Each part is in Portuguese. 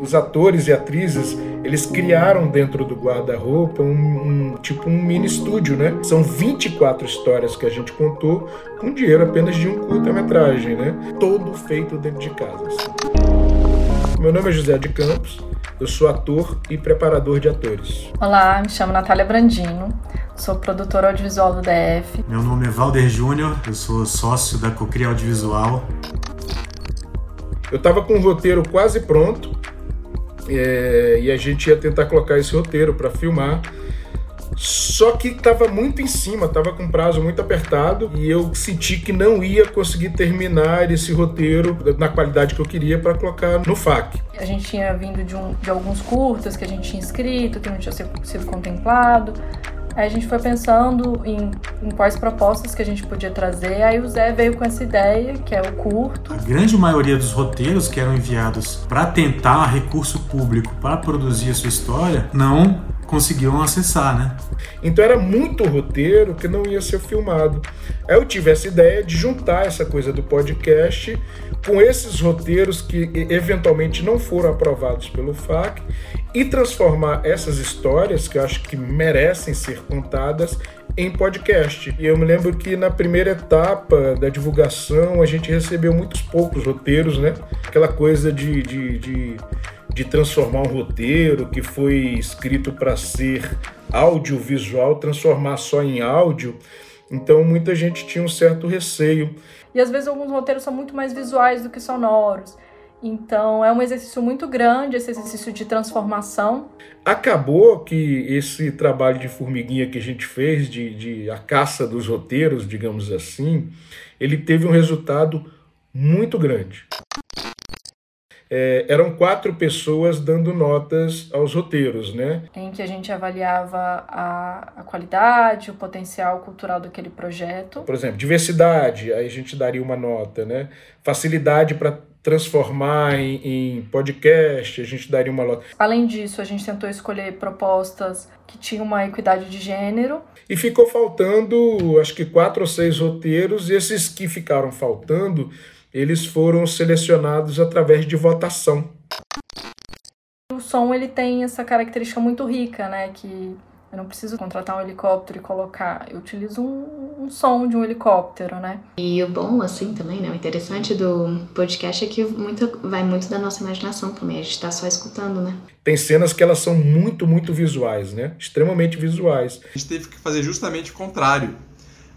Os atores e atrizes, eles criaram dentro do guarda-roupa um, um, tipo um mini estúdio, né? São 24 histórias que a gente contou com dinheiro apenas de um curta-metragem, né? Todo feito dentro de casa. Assim. Meu nome é José de Campos, eu sou ator e preparador de atores. Olá, me chamo Natália Brandino, sou produtora audiovisual do DF. Meu nome é Valder Júnior, eu sou sócio da Cocria Audiovisual. Eu estava com o roteiro quase pronto, é, e a gente ia tentar colocar esse roteiro para filmar. Só que estava muito em cima, estava com prazo muito apertado e eu senti que não ia conseguir terminar esse roteiro na qualidade que eu queria para colocar no FAC. A gente tinha vindo de, um, de alguns curtas que a gente tinha escrito, que não tinha sido contemplado. Aí a gente foi pensando em, em, quais propostas que a gente podia trazer. Aí o Zé veio com essa ideia, que é o curto. A grande maioria dos roteiros que eram enviados para tentar recurso público para produzir a sua história não conseguiam acessar, né? Então era muito roteiro que não ia ser filmado. Aí eu tive essa ideia de juntar essa coisa do podcast com esses roteiros que eventualmente não foram aprovados pelo FAC e transformar essas histórias que eu acho que merecem ser contadas em podcast. E eu me lembro que na primeira etapa da divulgação a gente recebeu muitos poucos roteiros, né? Aquela coisa de, de, de, de transformar um roteiro que foi escrito para ser audiovisual, transformar só em áudio. Então muita gente tinha um certo receio. E às vezes alguns roteiros são muito mais visuais do que sonoros. Então é um exercício muito grande, esse exercício de transformação. Acabou que esse trabalho de formiguinha que a gente fez, de, de a caça dos roteiros, digamos assim, ele teve um resultado muito grande. É, eram quatro pessoas dando notas aos roteiros, né? Em que a gente avaliava a, a qualidade, o potencial cultural daquele projeto. Por exemplo, diversidade, aí a gente daria uma nota, né? Facilidade para transformar em, em, podcast, a gente daria uma nota. Além disso, a gente tentou escolher propostas que tinham uma equidade de gênero. E ficou faltando, acho que quatro ou seis roteiros, e esses que ficaram faltando, eles foram selecionados através de votação. O som ele tem essa característica muito rica, né, que eu não preciso contratar um helicóptero e colocar. Eu utilizo um, um, som de um helicóptero, né? E o bom, assim, também, né? O interessante do podcast é que muito, vai muito da nossa imaginação também. A gente tá só escutando, né? Tem cenas que elas são muito, muito visuais, né? Extremamente visuais. A gente teve que fazer justamente o contrário.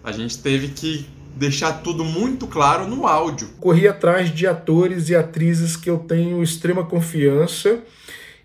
A gente teve que deixar tudo muito claro no áudio. Corri atrás de atores e atrizes que eu tenho extrema confiança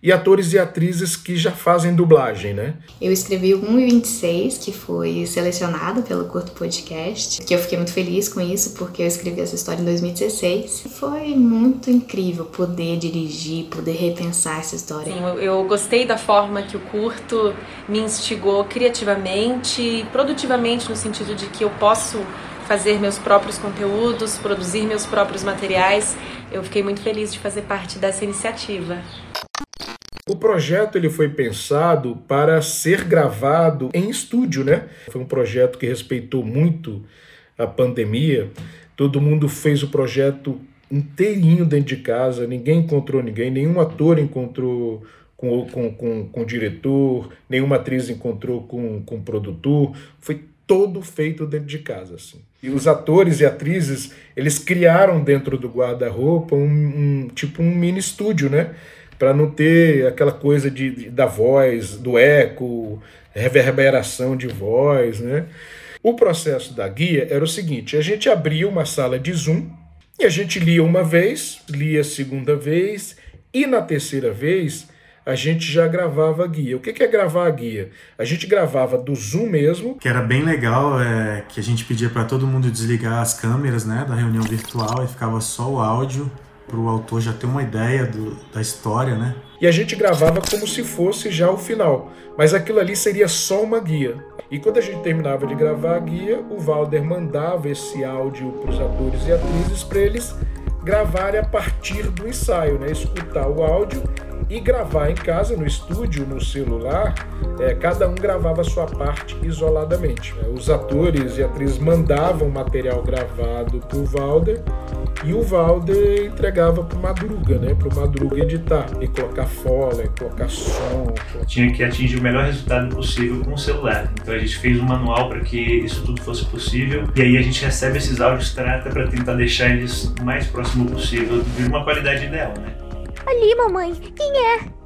e atores e atrizes que já fazem dublagem, né? Eu escrevi o 1.26, que foi selecionado pelo Curto Podcast, que eu fiquei muito feliz com isso, porque eu escrevi essa história em 2016. Foi muito incrível poder dirigir, poder repensar essa história. Sim, eu gostei da forma que o curto me instigou criativamente e produtivamente, no sentido de que eu posso fazer meus próprios conteúdos, produzir meus próprios materiais. Eu fiquei muito feliz de fazer parte dessa iniciativa. O projeto ele foi pensado para ser gravado em estúdio, né? Foi um projeto que respeitou muito a pandemia. Todo mundo fez o projeto inteirinho dentro de casa, ninguém encontrou ninguém, nenhum ator encontrou com, com, com, com o diretor, nenhuma atriz encontrou com, com o produtor. Foi todo feito dentro de casa, assim. E os atores e atrizes, eles criaram dentro do guarda-roupa um, um, tipo um mini estúdio, né? Para não ter aquela coisa de, de, da voz, do eco, reverberação de voz, né? O processo da guia era o seguinte: a gente abria uma sala de Zoom e a gente lia uma vez, lia a segunda vez e na terceira vez a gente já gravava a guia. O que é gravar a guia? A gente gravava do Zoom mesmo. Que era bem legal, é, que a gente pedia para todo mundo desligar as câmeras né, da reunião virtual e ficava só o áudio para o autor já ter uma ideia do, da história, né? E a gente gravava como se fosse já o final, mas aquilo ali seria só uma guia. E quando a gente terminava de gravar a guia, o Valder mandava esse áudio para os atores e atrizes para eles gravarem a partir do ensaio, né? Escutar o áudio e gravar em casa, no estúdio, no celular, é, cada um gravava a sua parte isoladamente. Os atores e atrizes mandavam material gravado para o Valder e o Valder entregava pro Madruga, né? Pro Madruga editar e colocar fole, colocar som. Tinha que atingir o melhor resultado possível com o celular. Então a gente fez um manual para que isso tudo fosse possível e aí a gente recebe esses áudios, trata para tentar deixar eles o mais próximo possível de uma qualidade ideal, né? Ali, mamãe, quem é?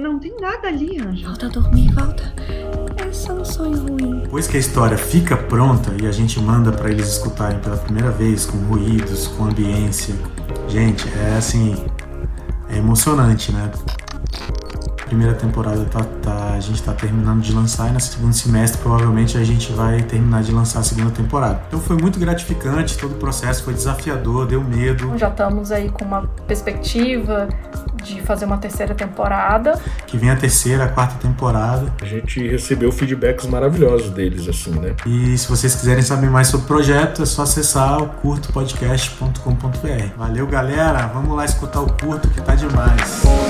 Não tem nada ali, Anjo. Volta a dormir, volta. É só um sonho ruim. Depois que a história fica pronta e a gente manda para eles escutarem pela primeira vez, com ruídos, com ambiência, gente, é assim, é emocionante, né? primeira temporada tá, tá, a gente tá terminando de lançar e no segundo semestre provavelmente a gente vai terminar de lançar a segunda temporada. Então foi muito gratificante, todo o processo foi desafiador, deu medo. Já estamos aí com uma perspectiva de fazer uma terceira temporada. Que vem a terceira, a quarta temporada. A gente recebeu feedbacks maravilhosos deles, assim, né? E se vocês quiserem saber mais sobre o projeto, é só acessar o curtopodcast.com.br. Valeu, galera! Vamos lá escutar o curto que tá demais.